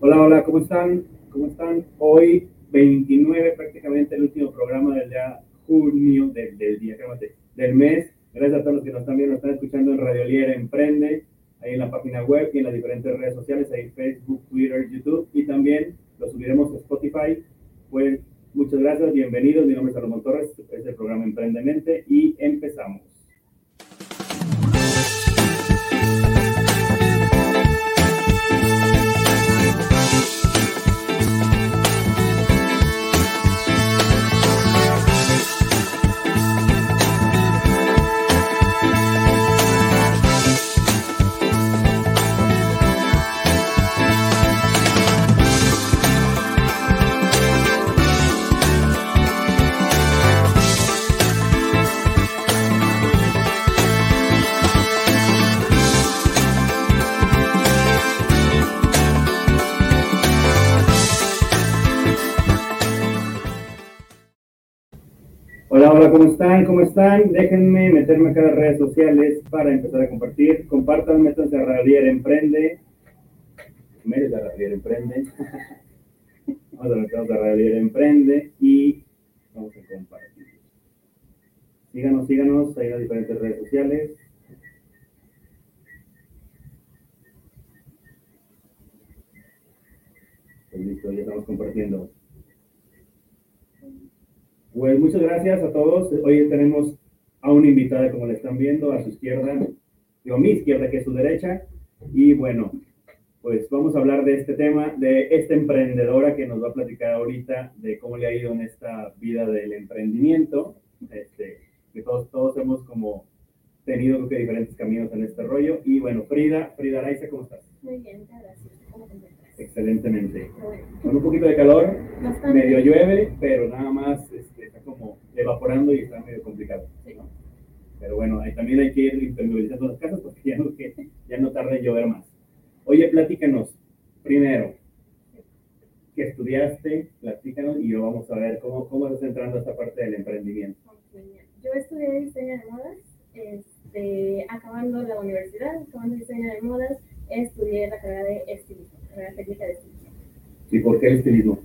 Hola, hola, ¿cómo están? ¿Cómo están? Hoy 29, prácticamente el último programa del día junio, del, del día, del mes. Gracias a todos los que nos están viendo, nos están escuchando en Radio Liera Emprende, ahí en la página web y en las diferentes redes sociales, ahí Facebook, Twitter, YouTube, y también lo subiremos a Spotify. Pues muchas gracias, bienvenidos, mi nombre es Salomón Torres, es el programa Emprendemente y empezamos. ¿Cómo están? ¿Cómo están? Déjenme meterme acá a las redes sociales para empezar a compartir. Compartan, métanse a Radier Emprende. Métanse a Radier Emprende. vamos a meternos a Radier Emprende y vamos a compartir. Síganos, síganos en las diferentes redes sociales. Pues listo, ya estamos compartiendo. Pues muchas gracias a todos. Hoy tenemos a una invitada, como le están viendo, a su izquierda, digo, a mi izquierda, que es su derecha. Y bueno, pues vamos a hablar de este tema, de esta emprendedora que nos va a platicar ahorita de cómo le ha ido en esta vida del emprendimiento. Este, que todos, todos hemos como tenido creo que diferentes caminos en este rollo. Y bueno, Frida, Frida Araiza, ¿cómo estás? Muy bien, gracias. ¿Cómo Excelentemente. Con un poquito de calor, medio llueve, pero nada más este, como evaporando y está medio complicado. Pero bueno, ahí también hay que ir impermeabilizando las casas porque ya no, que, ya no tarda en llover más. Oye, platícanos, primero, que estudiaste, platícanos y yo vamos a ver cómo, cómo estás entrando a esta parte del emprendimiento. Yo estudié diseño de modas, este, acabando la universidad, acabando diseño de modas, estudié la carrera de estilismo la técnica de estilismo. ¿Y por qué el estilismo?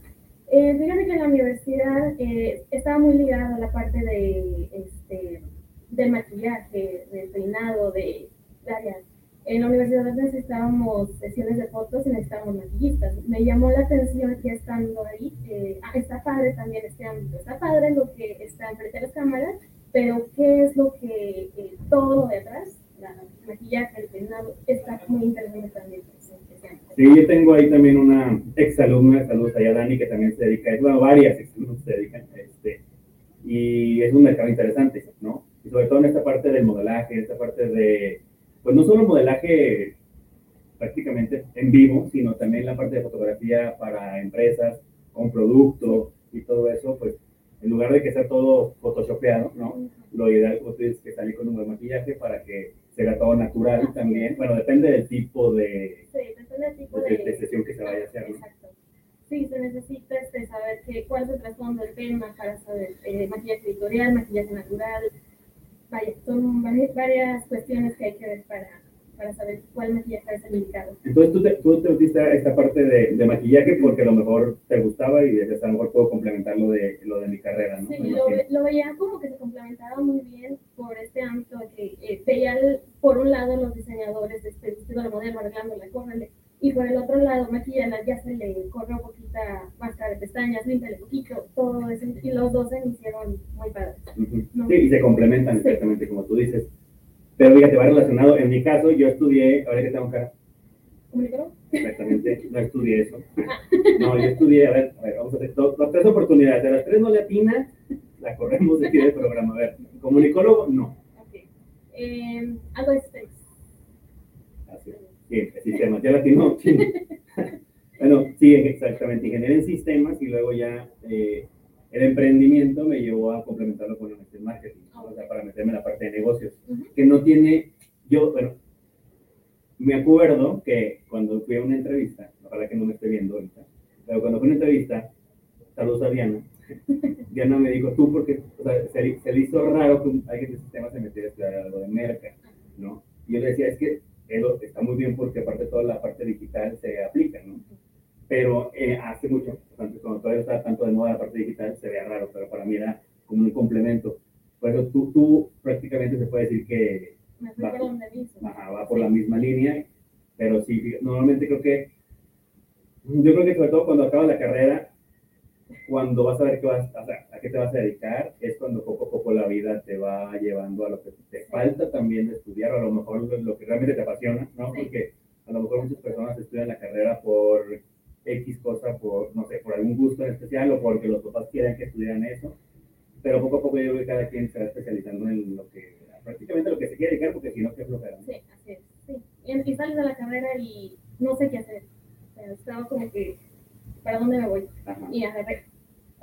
Eh, fíjate que en la universidad eh, estaba muy ligada a la parte de, este, del maquillaje, del peinado, de áreas. En la universidad necesitábamos sesiones de fotos y necesitábamos maquillistas. Me llamó la atención que estando ahí, eh, ah, está padre también este ámbito, está padre lo que está enfrente de las cámaras, pero ¿qué es lo que eh, todo lo de atrás, la maquillaje, el peinado, está muy interesante también? Sí, yo tengo ahí también una exalumna, saludos allá Dani, que también se dedica, bueno, varias exalumnas se dedican, este, y es un mercado interesante, ¿no? Y sobre todo en esta parte del modelaje, en esta parte de, pues no solo modelaje prácticamente en vivo, sino también la parte de fotografía para empresas, con producto y todo eso, pues en lugar de que sea todo photoshopeado, ¿no? Lo ideal es que salir con un buen maquillaje para que sea todo natural también. Bueno, depende del tipo de, sí, depende del tipo de, de, sesión que se vaya a hacer. Exacto. Sí, se necesita este, saber que, cuál es el trasfondo del tema para saber eh, maquillaje editorial, maquillaje natural. Vaya, son varias cuestiones que hay que ver para, para saber cuál maquillaje es el indicado. Entonces, tú te, tú te metiste esta parte de, de, maquillaje porque a lo mejor te gustaba y desde a lo mejor puedo complementar lo de, lo de mi carrera, ¿no? Sí, lo, lo, veía como que se complementaba muy bien por este ámbito de que eh, veía, por un lado, los diseñadores de este vestido de modelo arreglándole, córrele, y por el otro lado, maquillala, ya se le corre un poquito máscara de pestañas, límpiale poquito, todo eso, y los dos se me hicieron muy padres. ¿no? Sí, y se complementan sí. exactamente como tú dices. Pero fíjate, va relacionado. En mi caso, yo estudié, ahora que tengo cara. ¿Comunicador? Exactamente, no estudié eso. No, yo estudié, a ver, a ver vamos a hacer dos, tres oportunidades. De las tres no le atina, la corremos de aquí del programa. A ver, comunicólogo, no. Eh, algo de sex. Así es. Sí, el sistema, ya latino. Bueno, sí, exactamente. Ingeniería en sistemas y luego ya eh, el emprendimiento me llevó a complementarlo con el marketing, o sea, para meterme en la parte de negocios, uh -huh. que no tiene, yo, bueno, me acuerdo que cuando fui a una entrevista, ojalá que no me esté viendo ahorita, pero cuando fui a una entrevista, saludos a Diana, Diana me dijo, tú, porque, o sea, se, se le hizo raro que alguien de sistema se metiera a estudiar algo de merca, ¿no? Y yo le decía, es que él está muy bien porque aparte toda la parte digital se aplica, ¿no? pero eh, hace mucho, antes cuando todavía estaba tanto de moda la parte digital, se veía raro, pero para mí era como un complemento. Por eso tú, tú prácticamente se puede decir que va, por, va por la misma línea, pero sí, normalmente creo que, yo creo que sobre todo cuando acabas la carrera, cuando vas a ver qué vas, a qué te vas a dedicar, es cuando poco a poco la vida te va llevando a lo que te falta también de estudiar, o a lo mejor lo que realmente te apasiona, ¿no? Porque a lo mejor muchas personas estudian la carrera por X cosa, por, no sé, por algún gusto en especial o porque los papás quieren que estudieran eso, pero poco a poco yo creo que cada quien se va especializando en lo que, prácticamente lo que se quiere dedicar, porque si no, ¿qué flojera? Sí, así es, sí. Y, sales de la carrera y no sé qué hacer. estaba como que, ¿para dónde me voy? Y agarré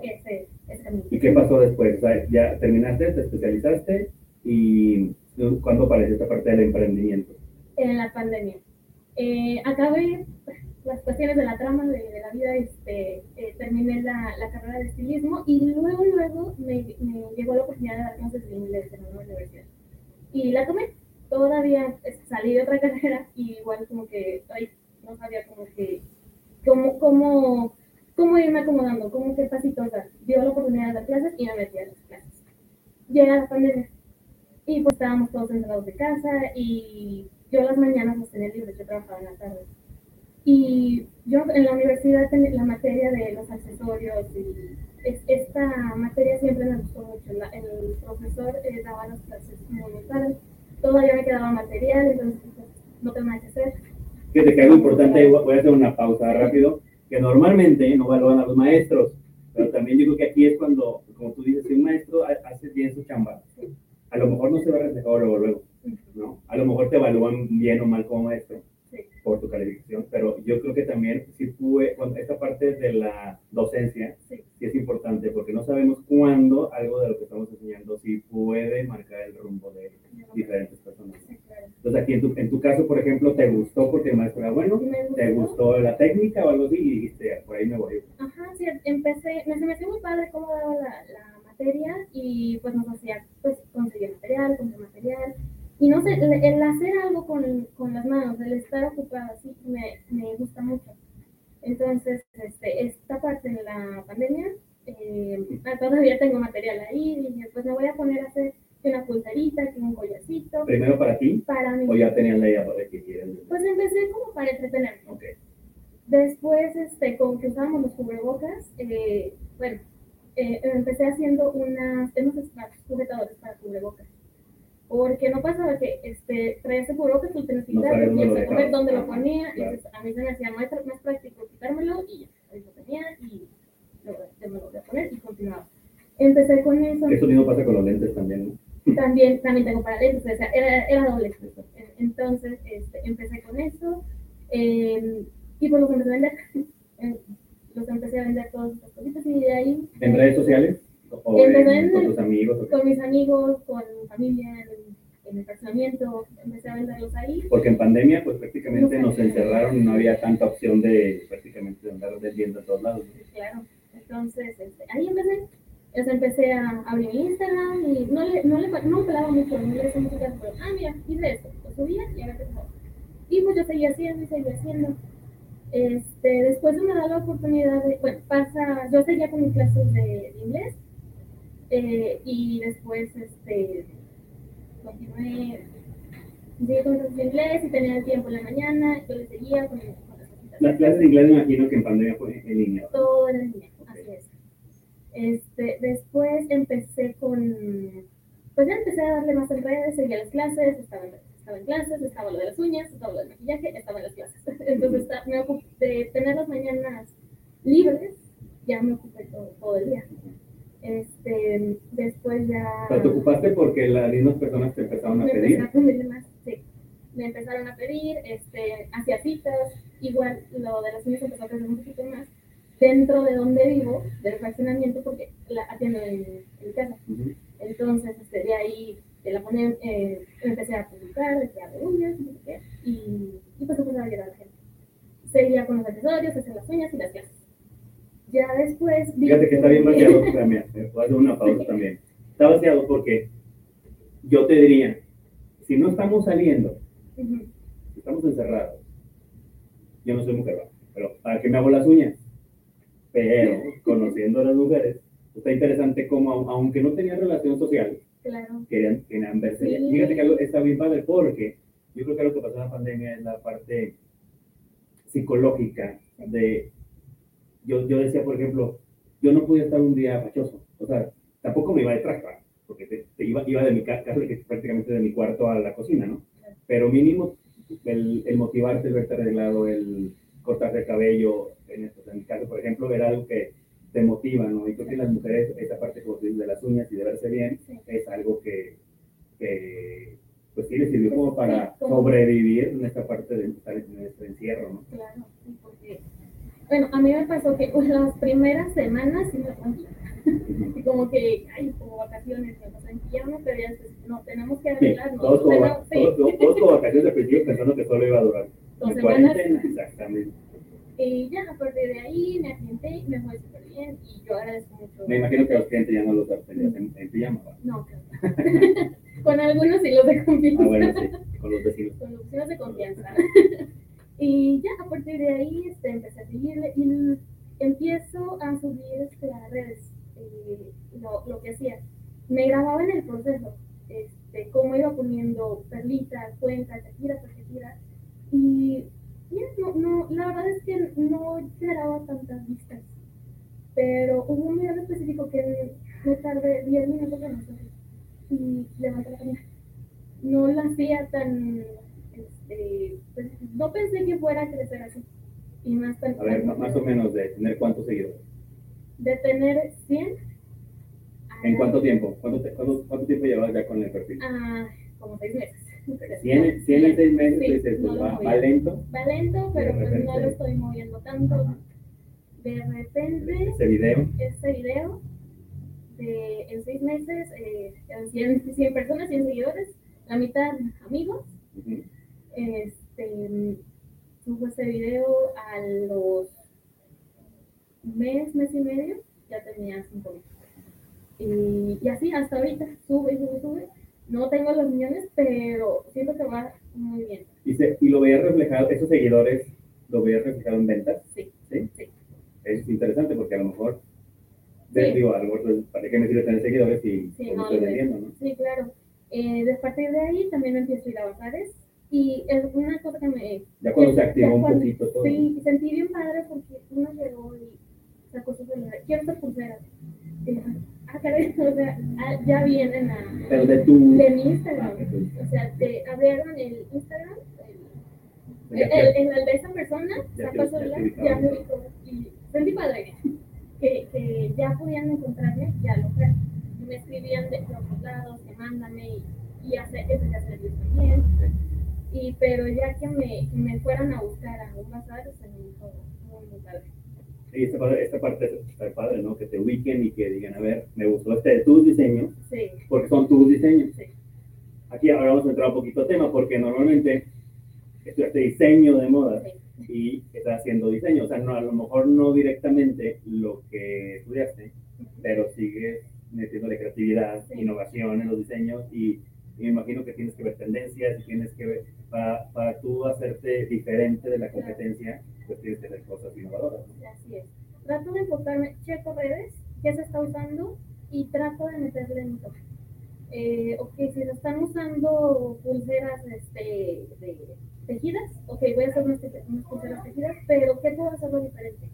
ese, ese camino. ¿Y qué pasó después? O sea, ya terminaste, te especializaste y ¿cuándo apareció esta parte del emprendimiento? En la pandemia. Eh, acabé las cuestiones de la trama de, de la vida, este, eh, terminé la, la, carrera de estilismo y luego, luego me, me, llegó la oportunidad de dar clases de inglés en una universidad. Y la tomé. Todavía salí de otra carrera y igual como que ay, no sabía como que cómo, cómo, cómo irme acomodando, cómo qué pasitos dar. Dio la oportunidad de dar clases y me metí a las clases. Llega la pandemia y pues estábamos todos encerrados de casa y yo las mañanas las tenía libres, yo trabajaba en la tarde. Y yo en la universidad tenía la materia de los accesorios esta materia siempre me gustó mucho. el profesor eh, daba las clases muy, muy claras. Todavía me quedaba material, entonces pues, no nada que hacer. Fíjate que algo importante, voy a hacer una pausa rápido, que normalmente no valoran a los maestros, pero también digo que aquí es cuando, como tú dices, si un maestro hace bien su chamba, a lo mejor no se va a reflejar luego, luego ¿no? A lo mejor te evalúan bien o mal como maestro por tu calificación, pero yo creo que también si pude, esta parte de la docencia sí. es importante porque no sabemos cuándo algo de lo que estamos enseñando sí puede marcar el rumbo de diferentes. Entonces aquí en tu, en tu caso, por ejemplo, ¿te gustó porque el maestro era bueno? ¿Te gustó la técnica o algo así? Y dijiste, por ahí me voy. Ajá, sí, empecé, me, me muy padre cómo daba la, la materia y pues nos hacía, pues conseguir material, conseguir material y no sé, el, hacer algo con, con, las manos, el estar ocupado así, me, me gusta mucho. Entonces, este, esta parte de la pandemia, eh, ah, todavía tengo material ahí, y dije, pues me voy a poner a hacer una pulserita, un collarcito. ¿Primero para ti? Para mí. ¿O ya tenías la idea de que quieres? Pues empecé como para entretenerme. Okay. Después, este, como que usábamos los cubrebocas, eh, bueno, eh, empecé haciendo unas, unos sujetadores para cubrebocas porque no pasaba que este, traía ese que tú tienes que quitarlo y el saber dónde lo ponía, y entonces a mí se me hacía más, más práctico quitármelo y ya, ahí lo tenía y lo, me lo voy a poner y continuaba. Empecé con eso. Eso mismo pasa con los lentes también, ¿no? También, también tengo para lentes, o sea, era, era doble. Entonces, este, empecé con eso eh, y pues los empecé a vender. los empecé a vender todas estas cositas y de ahí... ¿En redes sociales? ¿O en, con tus amigos? Con mis amigos, con mi familia, en, el fraccionamiento, empecé a venderlos ahí. Porque en pandemia, pues prácticamente nos encerraron y no había tanta opción de prácticamente andar vendiendo a todos lados entonces este, ahí empecé. Entonces empecé a abrir mi Instagram y no le, no le, no pelaba mucho, no le hice mucho caso, pero, ah, mira, hice esto, lo subía y a ver qué pasaba. Y pues yo seguía haciendo y seguía haciendo. Este, después me da la oportunidad de, bueno, pasa, yo seguía con mis clases de, de inglés eh, y después este, continué, llegué con clases de inglés y tenía el tiempo en la mañana, yo le seguía con, con las cositas. Las clases de inglés me imagino que en pandemia fue en línea. Todo en línea. Este, después empecé con, pues ya empecé a darle más en redes, seguía las clases, estaba en, estaba en clases, estaba lo de las uñas, estaba lo del maquillaje, estaba en las clases. Entonces me ocupé de tener las mañanas libres, ya me ocupé todo, todo el día. Este, después ya... ¿Pero te ocupaste porque las mismas personas te empezaron a me pedir? A pedir más, sí. Me empezaron a pedir, este, hacía citas, igual lo de las uñas empezó a crecer un poquito más dentro de donde vivo, del fraccionamiento, porque la atiendo en, en casa. Entonces, este, de ahí de la ponen, eh, empecé a publicar, decía de uñas, no sé qué, y, y pues empezó a llegar a la gente. Seguía con los accesorios, hacer las uñas y las clases. Ya después... Fíjate que está bien vaciado también, voy a hacer una pausa también. Está vaciado porque yo te diría, si no estamos saliendo, si estamos encerrados, yo no soy mujer, pero ¿para qué me hago las uñas? Pero, conociendo a las mujeres, está interesante cómo, aunque no tenían relación social, Claro. querían, querían verse. Sí. Fíjate que algo está bien padre porque yo creo que lo que pasó en la pandemia es la parte psicológica de... Yo, yo decía, por ejemplo, yo no podía estar un día fachoso, o sea, tampoco me iba de traje, porque te, te iba, iba de mi ca- casa, prácticamente de mi cuarto a la cocina, ¿no? Pero mínimo el, el motivarte, el verte arreglado, el cortarte el cabello, en, esto, en mi caso, por ejemplo, era algo que te motiva, ¿no? Y creo que las mujeres, esa parte de las uñas y de verse bien, Sí. es algo que, que pues sí les sirvió como para Sí, sobrevivir en esta parte de estar en este encierro, ¿no? Claro, sí, porque, bueno, a mí me pasó que pues, las primeras semanas sí me. Y como que, ay, como vacaciones, me pasé en pijama, pero ya después, no, tenemos que Sí, arreglarnos. todos como, sí. todos, todos- todos como vacaciones al principio pensando que solo iba a durar Dos en semanas. exactamente. Y ya, a partir de ahí me agienté, me fue súper bien y yo agradezco mucho. Me imagino que los clientes ya no los atendías en, en pijama. No, claro. Con algunos sí los de confianza. Ah, bueno, sí, con los vecinos. con de confianza. y ya a partir de ahí este, empecé a seguirle y empiezo a subir este, a redes eh, lo, lo que hacía. Me grababa en el proceso, este, cómo iba poniendo perlitas, cuentas, tira por tira. Y ya, no, no, la verdad es que no generaba tantas vistas. Pero hubo un video específico que me tardé 10 minutos en hacerlo. Y levanté la camisa no la hacía tan, este, pues, no pensé que fuera a crecer así. Y más tan, A ver, más o menos de tener cuántos seguidores. De tener 100 a- ¿En cuánto tiempo? ¿Cuánto, te- cuánto, cuánto tiempo llevas ya con el perfil? a como 6 meses. 100, 100 en 6 meses, Sí, dices, no pues lo va, va lento. Va lento, pero De pues no lo estoy moviendo tanto. Ajá. De repente, Ese video, este video, de, en 6 meses, eh, eran 100, 100 personas, 100 seguidores, la mitad amigos. ujú, este, subo ese video a los mes, mes y medio, ya tenía cinco mil. Y, y así hasta ahorita, sube, sube, sube. No tengo los millones, pero siento que va muy bien. y, se- y lo veías reflejado, esos seguidores, lo veías reflejado en ventas. Sí, ¿sí? sí. Es interesante porque a lo mejor, Sí. digo, a lo mejor, pues, ¿para qué me sirve tener seguidores si Sí, no, estoy vendiendo, no? Sí, claro. Eh, de partir de ahí también empiezo a ir a bazares. Y es una cosa que me... Ya cuando se activó un poquito todo. Sí, sentí bien padre porque uno llegó y sacó su celular. Quiero hacer pulseras. Y caray, o sea, ah, ya vienen a... Pero de tu... De mi Instagram. Ah, O sea, te abrieron el Instagram, el, ya- el, el- el de esa persona, Ya ya ubicaron. ya me ubicó. Y sentí padre que, que ya podían encontrarme, ya lo creo. Y me escribían de otros lados, que mándame y, y hacer, empecé a hacer yo también. Y, pero ya que me, que me fueran a buscar a un bazar, se me muy, muy padre. Sí, esta, parte- esta parte está padre, ¿no? Que te ubiquen y que digan, a ver, me gustó este de tus diseños, Sí, porque son tus diseños. sí, Aquí ahora vamos a entrar un poquito a tema, porque normalmente estudiaste diseño de moda sí. y estás haciendo diseño. O sea, no, a lo mejor no directamente lo que estudiaste, pero sigues metiéndole creatividad, innovación en los diseños y, y me imagino que tienes que ver tendencias y tienes que ver, para, para tú hacerte diferente de la competencia, que hacer cosas innovadoras. ¿no? Así es. Trato de enfocarme, checo redes, qué se está usando y trato de meterle mi toque. Eh, ok, si se están usando pulseras este, de tejidas, ok, voy a hacer unas, unas pulseras tejidas, pero ¿qué puedo hacerlo diferente?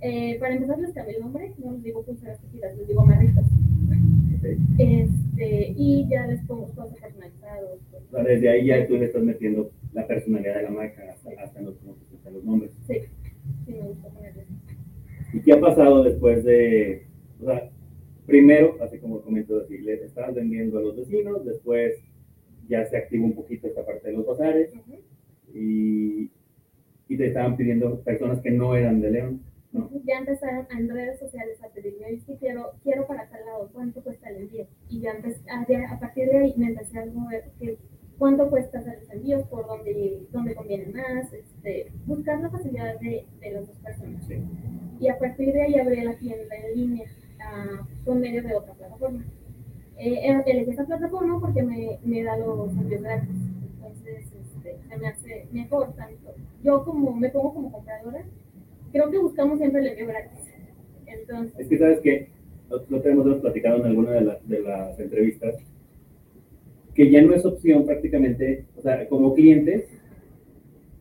Eh, para empezar, les cambié el nombre, no les digo pulseras tejidas, les digo amarritos. Ok. Este, y ya les pongo cosas personalizados. pues. Desde ahí ya tú le estás metiendo la personalidad de la marca hasta, hasta en, los, nombres. Sí, sí me gusta. ¿Y qué ha pasado después de, o sea, primero, así como comento, así, le estabas vendiendo a los vecinos, después ya se activó un poquito esta parte de los bazares y, y te estaban pidiendo personas que no eran de León, ¿no? ya empezaron en redes sociales a pedirme, "Oye, sí quiero, quiero para tal lado, ¿cuánto cuesta el envío? Y ya empecé, a, a partir de ahí me empecé a mover, que cuánto cuesta hacer los envíos, por dónde, dónde conviene más, este, buscar la facilidad de, de las dos personas. Sí. Y a partir de ahí abrí la tienda en línea ah, por medio de otra plataforma. Eh, eh, elegí esta plataforma porque me, me da los envíos gratis. Entonces, este, se me hace mejor tanto. Yo como me pongo como compradora creo que buscamos siempre el envío gratis. Entonces, Es que sabes que lo tenemos platicado en alguna de, la- de las entrevistas, que ya no es opción prácticamente, o sea, como clientes,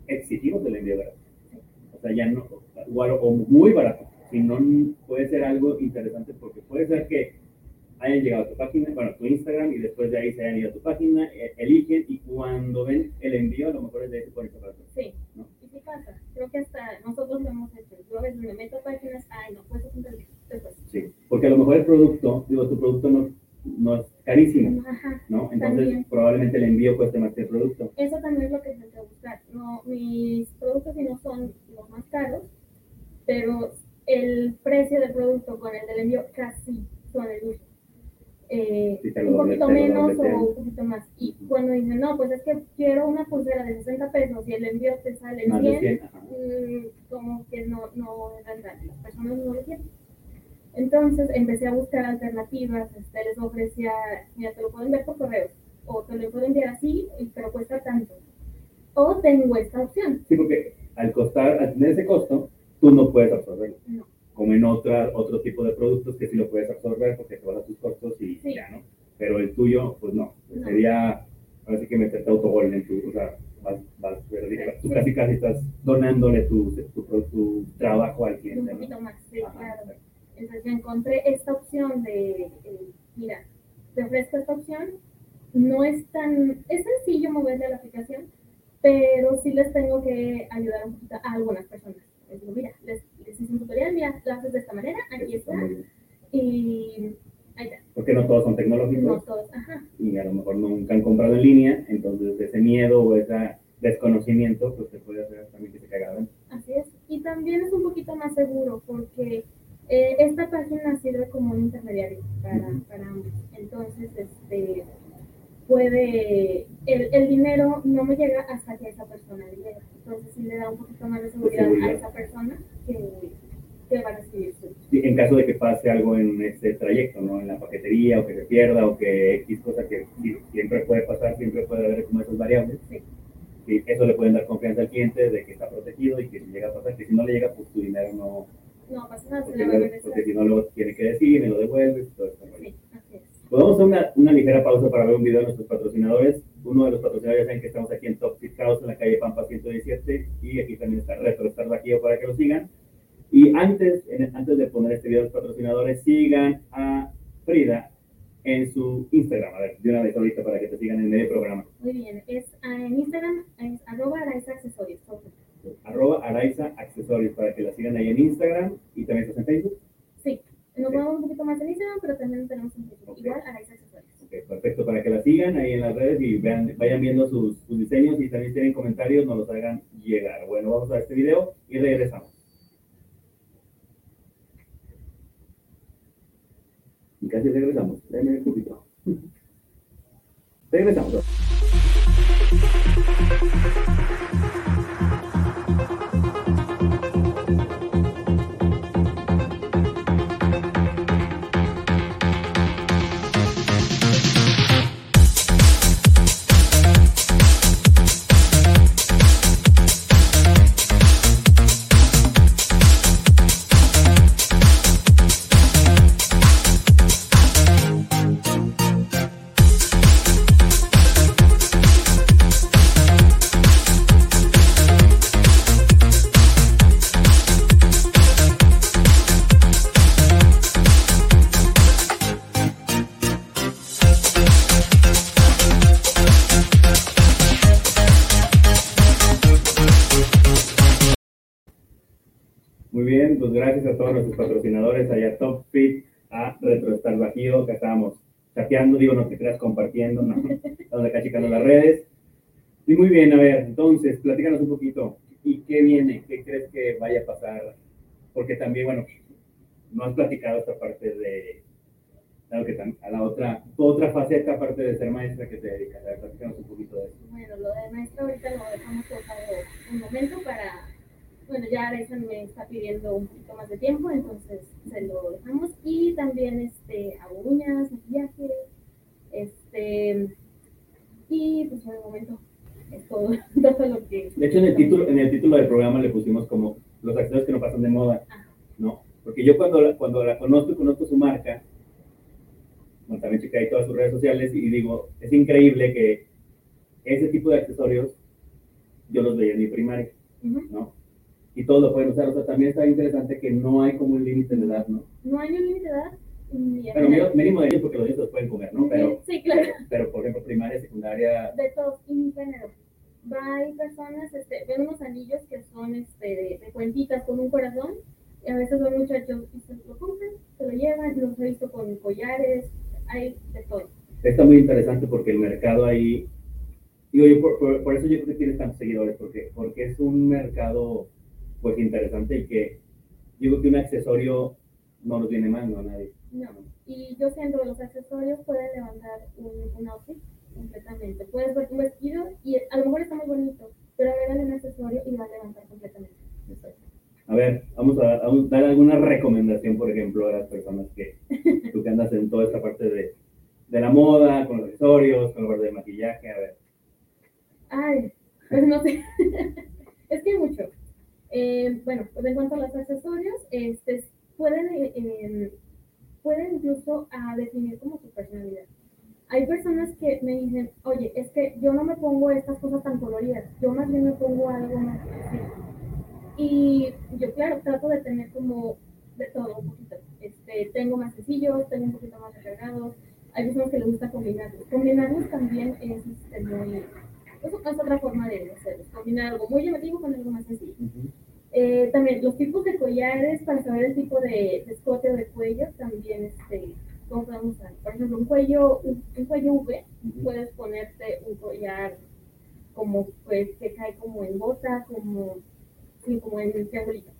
exigimos el envío gratis. O sea, ya no, o muy barato, si no puede ser algo interesante porque puede ser que hayan llegado a tu página, bueno, a tu Instagram y después de ahí se hayan ido a tu página, e- eligen y cuando ven el envío, a lo mejor es de ahí se ponen separados. sí. ¿no? ¿Y qué pasa? Creo que hasta nosotros lo hemos hecho. Yo a veces me meto a páginas, ay, no, pues es un. Después. Sí, porque a lo mejor el producto, digo, tu producto no, no es carísimo, Ajá. ¿no? Entonces También. probablemente el envío cueste más que el producto. Eso también es lo que intenté buscar. No, mis productos sí no son los más caros, pero el precio del producto con el del envío casi son el mismo. Eh, Sí, un poquito menos o un poquito más. Y cuando dicen, no, pues es que quiero una pulsera de 60 pesos y el envío te sale en Más de 100, 100, ajá. mm, como que no, no. Las personas no lo quieren. Entonces empecé a buscar alternativas. Este, les ofrecía, mira, te lo puedo enviar por correo o te lo puedo enviar así, pero cuesta tanto. O tengo esta opción. Sí, porque al costar, al tener ese costo, tú no puedes absorberlo. No. Como en otra, otro tipo de productos que sí lo puedes absorber porque te vas a tus costos y Sí. ya, ¿no? Pero el tuyo, pues no. No. Sería, ahora sí que meterte autogol en tu, o sea, vas, vas, tú Sí. casi casi estás donándole tu, tu, tu trabajo al Un cliente, ¿no? poquito más, sí, Ajá, claro. Entonces yo encontré esta opción de, eh, mira, te ofrezco esta opción. No es tan, es sencillo moverle a la aplicación, pero sí les tengo que ayudar un poquito a algunas personas. Les digo, mira, les, les hice un tutorial, mira, lo haces de esta manera, aquí está y ahí está. Porque no todos son No tecnológicos todos, ajá, y a lo mejor nunca han comprado en línea, entonces ese miedo o ese desconocimiento, pues te puede hacer también que te adentro. así es. Y también es un poquito más seguro porque eh, esta página sirve como un intermediario para, para ambos. Entonces, este, puede, el, el dinero no me llega hasta que esa persona le llega. Entonces, sí le da un poquito más de seguridad, seguridad. a esa persona que, que va a recibir su. Sí, en caso de que pase algo en este trayecto, ¿no? En la paquetería, o que se pierda, o que X cosa que siempre puede pasar, siempre puede haber como esas variables. Sí. Sí, eso le pueden dar confianza al cliente de que está protegido y que si llega a pasar, que si no le llega, pues tu dinero no, No pasa nada, porque, a regresar. porque si no luego tiene que decir, me lo devuelves, todo. Sí, es. Pues a una, una ligera pausa para ver un video de nuestros patrocinadores. Uno de los patrocinadores saben que estamos aquí en Top Fit House, en la calle Pampa 117, y aquí también está Retro Star Bajío para que lo sigan. Y antes, en- antes de poner este video de los patrocinadores, sigan a Frida en su Instagram. A ver, de una vez ahorita para que te sigan en medio programa. Muy bien, es ah, en Instagram, es arroba accesorios. Arroba Araiza Accesorios para que la sigan ahí en Instagram y también estás en Facebook. Sí, nos Ok. vamos un poquito más en Instagram, pero también tenemos en Facebook. Ok. Igual Araiza accesorios. Ok, perfecto, para que la sigan ahí en las redes y vean, vayan viendo sus, sus diseños y también tienen comentarios, nos los hagan llegar. Bueno, vamos a este video y regresamos. Y casi regresamos. Déjenme un poquito. Regresamos. Gracias a todos nuestros patrocinadores, allá Top Fit, a RetroStar Bajío, que estábamos chateando, digo, no te creas compartiendo, ¿no? Estamos acá checando las redes. Y muy bien, a ver, entonces, platícanos un poquito, ¿y qué viene? ¿Qué crees que vaya a pasar? Porque también, bueno, no has platicado esta parte de, claro que tam- a la otra, tu otra faceta, aparte de ser maestra, que te dedicas, a ver, platícanos un poquito de eso. Bueno, lo de maestro ahorita lo dejamos pausado un momento para, bueno, ya Araiza me está pidiendo un poquito más de tiempo, entonces se lo dejamos. Y también este, hago uñas, maquillaje, este, y pues por el momento es todo, todo lo que... De hecho, en el título, en el título del programa le pusimos como los accesorios que no pasan de moda, ¿no? Porque yo cuando la, cuando la conozco y conozco su marca, bueno, también chequé ahí todas sus redes sociales y digo, es increíble que ese tipo de accesorios yo los veía en mi primaria, ¿no? Y todos lo pueden usar, o sea, también está interesante que no hay como un límite de edad, ¿no? No hay un límite de edad. Pero mínimo de ellos porque los niños los pueden comer, ¿no? Pero, sí, claro. Pero, por ejemplo, primaria, secundaria. De todos, y género. Hay personas, este, ven unos anillos que son este, de, de cuentitas con un corazón, y a veces los muchachos se lo compran, se lo llevan, los he visto con collares, hay de todo. Está muy interesante porque el mercado ahí, digo yo, por, por, eso yo creo que tienes tantos seguidores, porque, porque es un mercado pues interesante y que digo que un accesorio no nos viene mal, no a nadie. No, y yo siento que los accesorios pueden levantar un, un outfit completamente. Puedes ver un vestido y a lo mejor está muy bonito, pero agrégale un accesorio y va a levantar completamente. Exacto. A ver, vamos a, dar alguna recomendación, por ejemplo, a las personas que tú que andas en toda esta parte de, de la moda, con los accesorios, con la parte de maquillaje, a ver. Ay, pues no sé. es que hay mucho. Eh, bueno, pues en cuanto a los accesorios, este, pueden, eh, pueden incluso a definir como su personalidad. Hay personas que me dicen, oye, es que yo no me pongo estas cosas tan coloridas, yo más bien me pongo algo más así. Y yo, claro, trato de tener como de todo un poquito. Este, tengo más sencillos, tengo un poquito más recargados. Hay personas que les gusta combinarlos. Combinarlos también es este, muy... Es, otra forma de hacerlo. Combinar algo muy llamativo con algo más sencillo. Eh, también los tipos de collares para saber el tipo de, escote o de cuello también este, ¿cómo podemos usar? Por ejemplo, un cuello, un, cuello V, puedes ponerte un collar como pues que cae como en bota, como, sí, como en triangulito.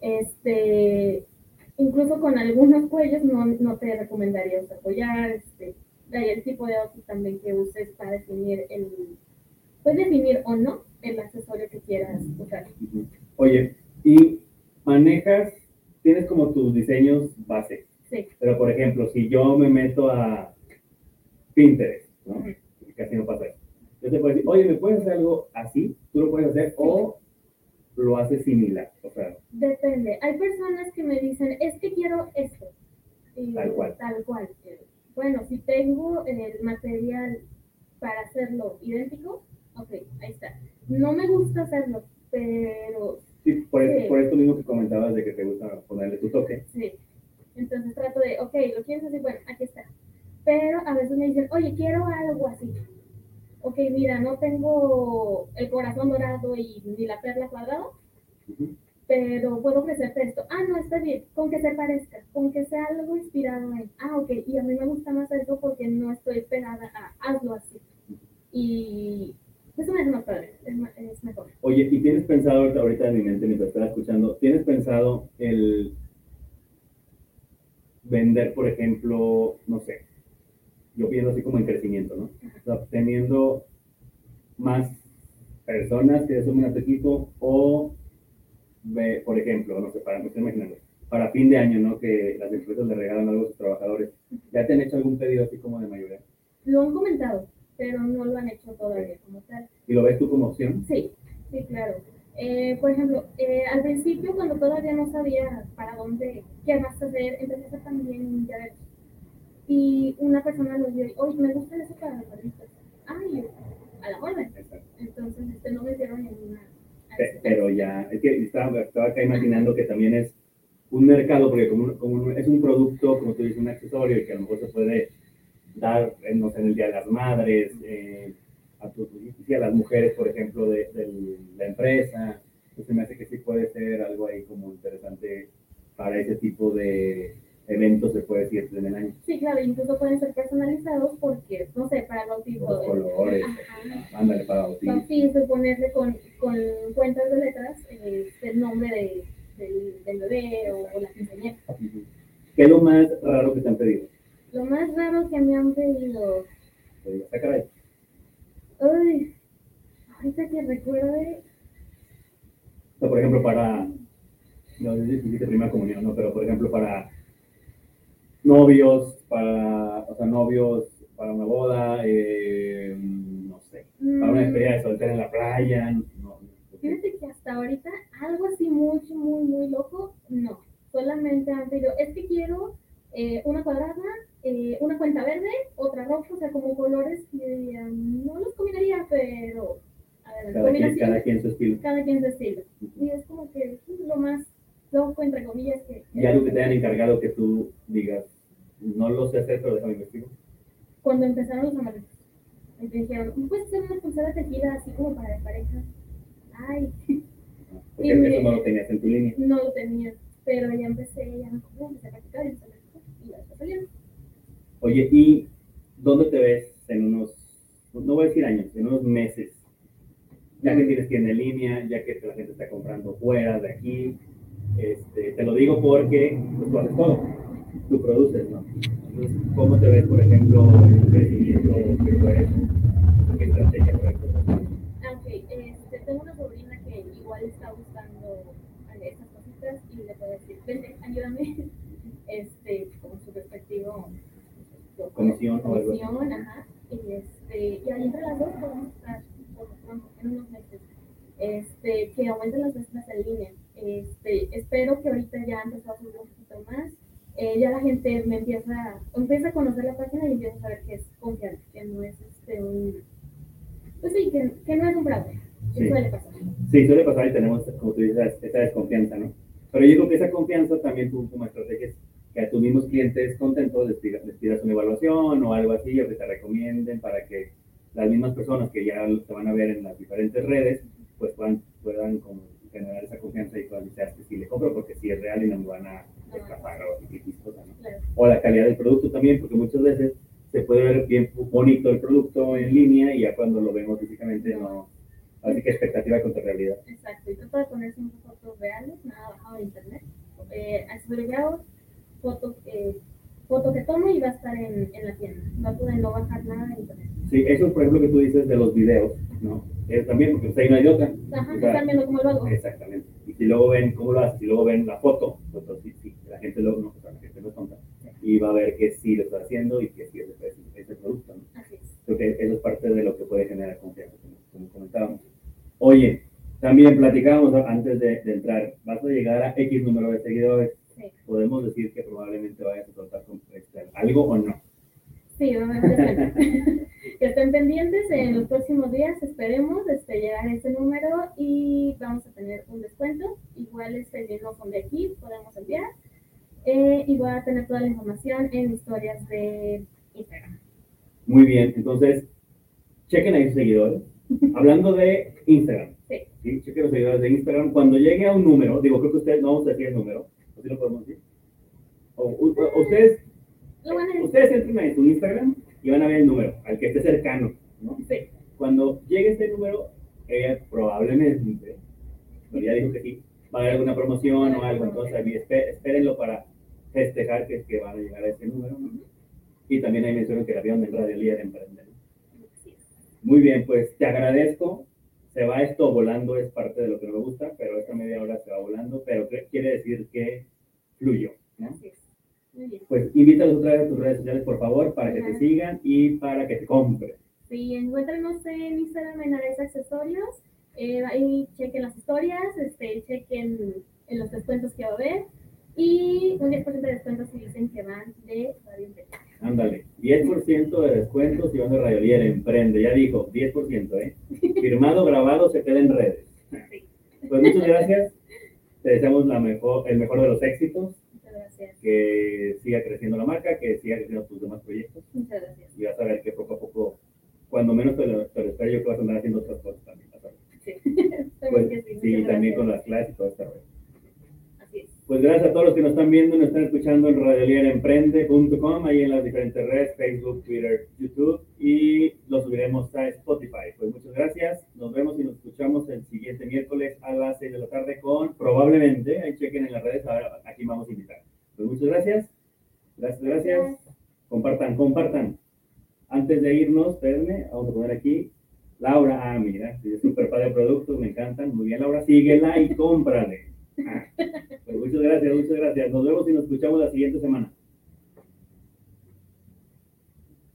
Este, incluso con algunos cuellos no, no te recomendaría usar collar, este, de el tipo de outfit también que uses para definir el, puedes definir o no el accesorio que quieras usar. Oye, y manejas, tienes como tus diseños base. Sí. Pero por ejemplo, si yo me meto a Pinterest, ¿no? Casi no pasa eso. Yo te puedo decir, oye, ¿me puedes hacer algo así? Tú lo puedes hacer o lo haces similar. O sea, Depende. Hay personas que me dicen, es que quiero esto. tal cual. Tal cual. Bueno, si tengo el material para hacerlo idéntico, ok, ahí está. No me gusta hacerlo, pero... Sí, por, esto mismo que comentabas de que te gusta ponerle tu toque. Sí. Entonces trato de, ok, lo quieres así, bueno, aquí está. Pero a veces me dicen, oye, quiero algo así. Ok, mira, no tengo el corazón dorado y ni la perla cuadrada, pero puedo ofrecerte esto. Ah, no, está bien, con que se parezca, con que sea algo inspirado en. Ah, ok, y a mí me gusta más eso porque no estoy pegada a hazlo así. Y eso me es más padre, es, mejor. Oye, ¿y tienes pensado ahorita en mi mente mientras estaba escuchando, tienes pensado el vender, por ejemplo, no sé, yo pienso así como en crecimiento, ¿no? O sea, teniendo más personas que sumen a tu equipo o, por ejemplo, no sé, para, imaginando, para fin de año, ¿no? Que las empresas le regalan algo a sus trabajadores. ¿Ya te han hecho algún pedido así como de mayoría? Lo han comentado, pero no lo han hecho todavía como tal. ¿Y lo ves tú como opción? Sí, sí, claro. Eh, por ejemplo, eh, al principio, cuando todavía no sabía para dónde, qué más hacer, empecé a hacer también llaveros. Y una persona nos dio, oye, me gusta eso para los. Ay, a la orden. Entonces, este, no me dieron ninguna. Pero ya, es que estaba, estaba acá imaginando que también es un mercado, porque como, como, es un producto, como tú dices, un accesorio, y que a lo mejor se puede dar, no sé, en el Día de las Madres, eh, a, a las mujeres, por ejemplo, de, la empresa. Entonces me hace que sí puede ser algo ahí como interesante para ese tipo de eventos, se puede decir, en el año. Sí, claro, incluso pueden ser personalizados porque, no sé, para bautismo. Los colores, ándale para bautizo. Sí, ponerle con, con cuentas de letras eh, el nombre de, del, del, bebé o, la quinceañera. ¿Qué es lo más raro que te han pedido? Lo más raro que me han pedido. Ay, ahorita que recuerde. O por ejemplo, para. No hiciste primera comunión, ¿no? Pero por ejemplo, para novios, para. O sea, novios para una boda, eh, no sé. Para una mm. despedida de soltera en la playa. No, Fíjate que hasta ahorita algo así muy muy, muy loco, no. Solamente han pedido, es que quiero eh, una cuadrada, eh, una cuenta verde, otra roja, o sea, como colores que no los combinaría, pero cada, quien, cada quien su estilo. Cada quien su estilo. Y es como que lo más loco, entre comillas, que... ¿Y algo que te hayan encargado que tú digas, no lo sé hacer, pero déjame investigar? Cuando empezaron los. Me dijeron, ¿puedes hacer una pulsera tejida así como para pareja? Ay. Porque eso no lo tenías en tu línea. No lo tenía, pero ya empecé, ya empecé a practicar y ya está saliendo. Oye, ¿y dónde te ves en unos, no voy a decir años, en unos meses? Ya que tienes tienda en línea, ya que la gente está comprando fuera de aquí. Este, te lo digo porque pues, tú haces todo. Tú produces, ¿no? Entonces, ¿cómo te ves, por ejemplo, un crecimiento que puedes, qué estrategia puedes Ok, este, tengo una sobrina que igual está buscando estas cositas y le puedo decir, vente, ayúdame, este, con su respectivo comisión, comisión ajá, y, este, y ahí entre las dos podemos estar pronto, en unos meses, este, que aumenten las ventas en línea. Este, espero que ahorita ya empezó a subir un poquito más eh, ya la gente me empieza, empieza a conocer la página y empieza a saber que es confiable, que no es este un, pues sí, que, que no es un fraude. Sí. Suele pasar. Sí, suele pasar y tenemos, como tú dices, esa desconfianza, ¿no? Pero yo creo que esa confianza también tú como estrategia es que a tus mismos clientes contentos les pidas, les pidas una evaluación o algo así, o que te recomienden para que las mismas personas que ya te van a ver en las diferentes redes, pues puedan, puedan como generar esa confianza y puedan decir que sí le compro porque sí es real y no me van a escapar o O la calidad del producto también, porque muchas veces se puede ver bien bonito el producto en línea y ya cuando lo vemos físicamente no. Así que expectativa contra realidad. Exacto, y trata de ponerse unas fotos reales, nada bajado de internet. Eh, foto, eh, foto que tomo y va a estar en, en la tienda. No pueden no bajar nada de internet. Sí, eso por ejemplo que tú dices de los videos, ¿no? Eh, también, porque usted no hay otra. Ajá, están viendo cómo lo hago. Exactamente. Y si luego ven cómo lo haces, si luego ven la foto, pues, sí, sí, la gente lo, no, la gente lo y va a ver que sí lo está haciendo y que sí es ese, producto, ¿no? Así es. Creo que eso es parte de lo que puede generar confianza, como, comentábamos. Oye, también platicábamos antes de, de, entrar, vas a llegar a X número de seguidores. Sí. Podemos decir que probablemente vayas a tratar con algo o no. Sí, obviamente. que estén pendientes en los próximos días, esperemos este, llegar a ese número y vamos a tener un descuento. Igual este mismo son de aquí, podemos enviar. Eh, y voy a tener toda la información en historias de Instagram. Muy bien, entonces, chequen ahí sus seguidores. Hablando de Instagram. Sí. sí. Chequen los seguidores de Instagram. Cuando llegue a un número, digo, creo que ustedes no vamos a decir el número, así lo podemos decir. O, ustedes, ustedes entren en su Instagram y van a ver el número, al que esté cercano, ¿no? Sí. Cuando llegue este número, probablemente, pero ya dijo que sí, va a haber alguna promoción o algo, entonces espérenlo para festejar que, que van a llegar a ese número, ¿no? Y también hay mencionan que la avión de Radio Líder Emprender. Muy bien, pues te agradezco. Se va esto volando, es parte de lo que me gusta, pero esta media hora se va volando, pero quiere decir que fluyó, ¿no? Pues invítalos otra vez a tus redes sociales, por favor, para que te sigan y para que te compren. Sí, encuéntranos en Instagram en Ares Accesorios. Eh, ahí chequen las historias, este, chequen en los descuentos que va a haber. Y un 10% de descuento si dicen que van de Radio Emprende. Ándale, 10% de descuento si van de Radio Emprende. Ya dijo, 10%, ¿eh? Firmado, grabado, se queda en redes. Pues muchas gracias. Te deseamos la mejor, el mejor de los éxitos que siga creciendo la marca, que siga creciendo tus demás proyectos. Muchas gracias. Y vas a ver que poco a poco, cuando menos te lo, te lo espero, yo que vas a andar haciendo otras cosas también. Sí, pues, sí, sí también con las clases y todo esto. Pues gracias a todos los que nos están viendo nos están escuchando en radiolieremprende.com, ahí en las diferentes redes, Facebook, Twitter, YouTube, y lo subiremos a Spotify. Pues muchas gracias, nos vemos y nos escuchamos el siguiente miércoles a las 6 de la tarde con, probablemente, ahí chequen en las redes, ahora aquí vamos a invitar. Pues muchas gracias. Gracias, gracias. Compartan, compartan. Antes de irnos, espérenme, vamos a poner aquí. Laura, ah, mira, súper padre producto, me encantan. Muy bien, Laura, síguela y cómprale. Muchas gracias, muchas gracias. Nos vemos y nos escuchamos la siguiente semana.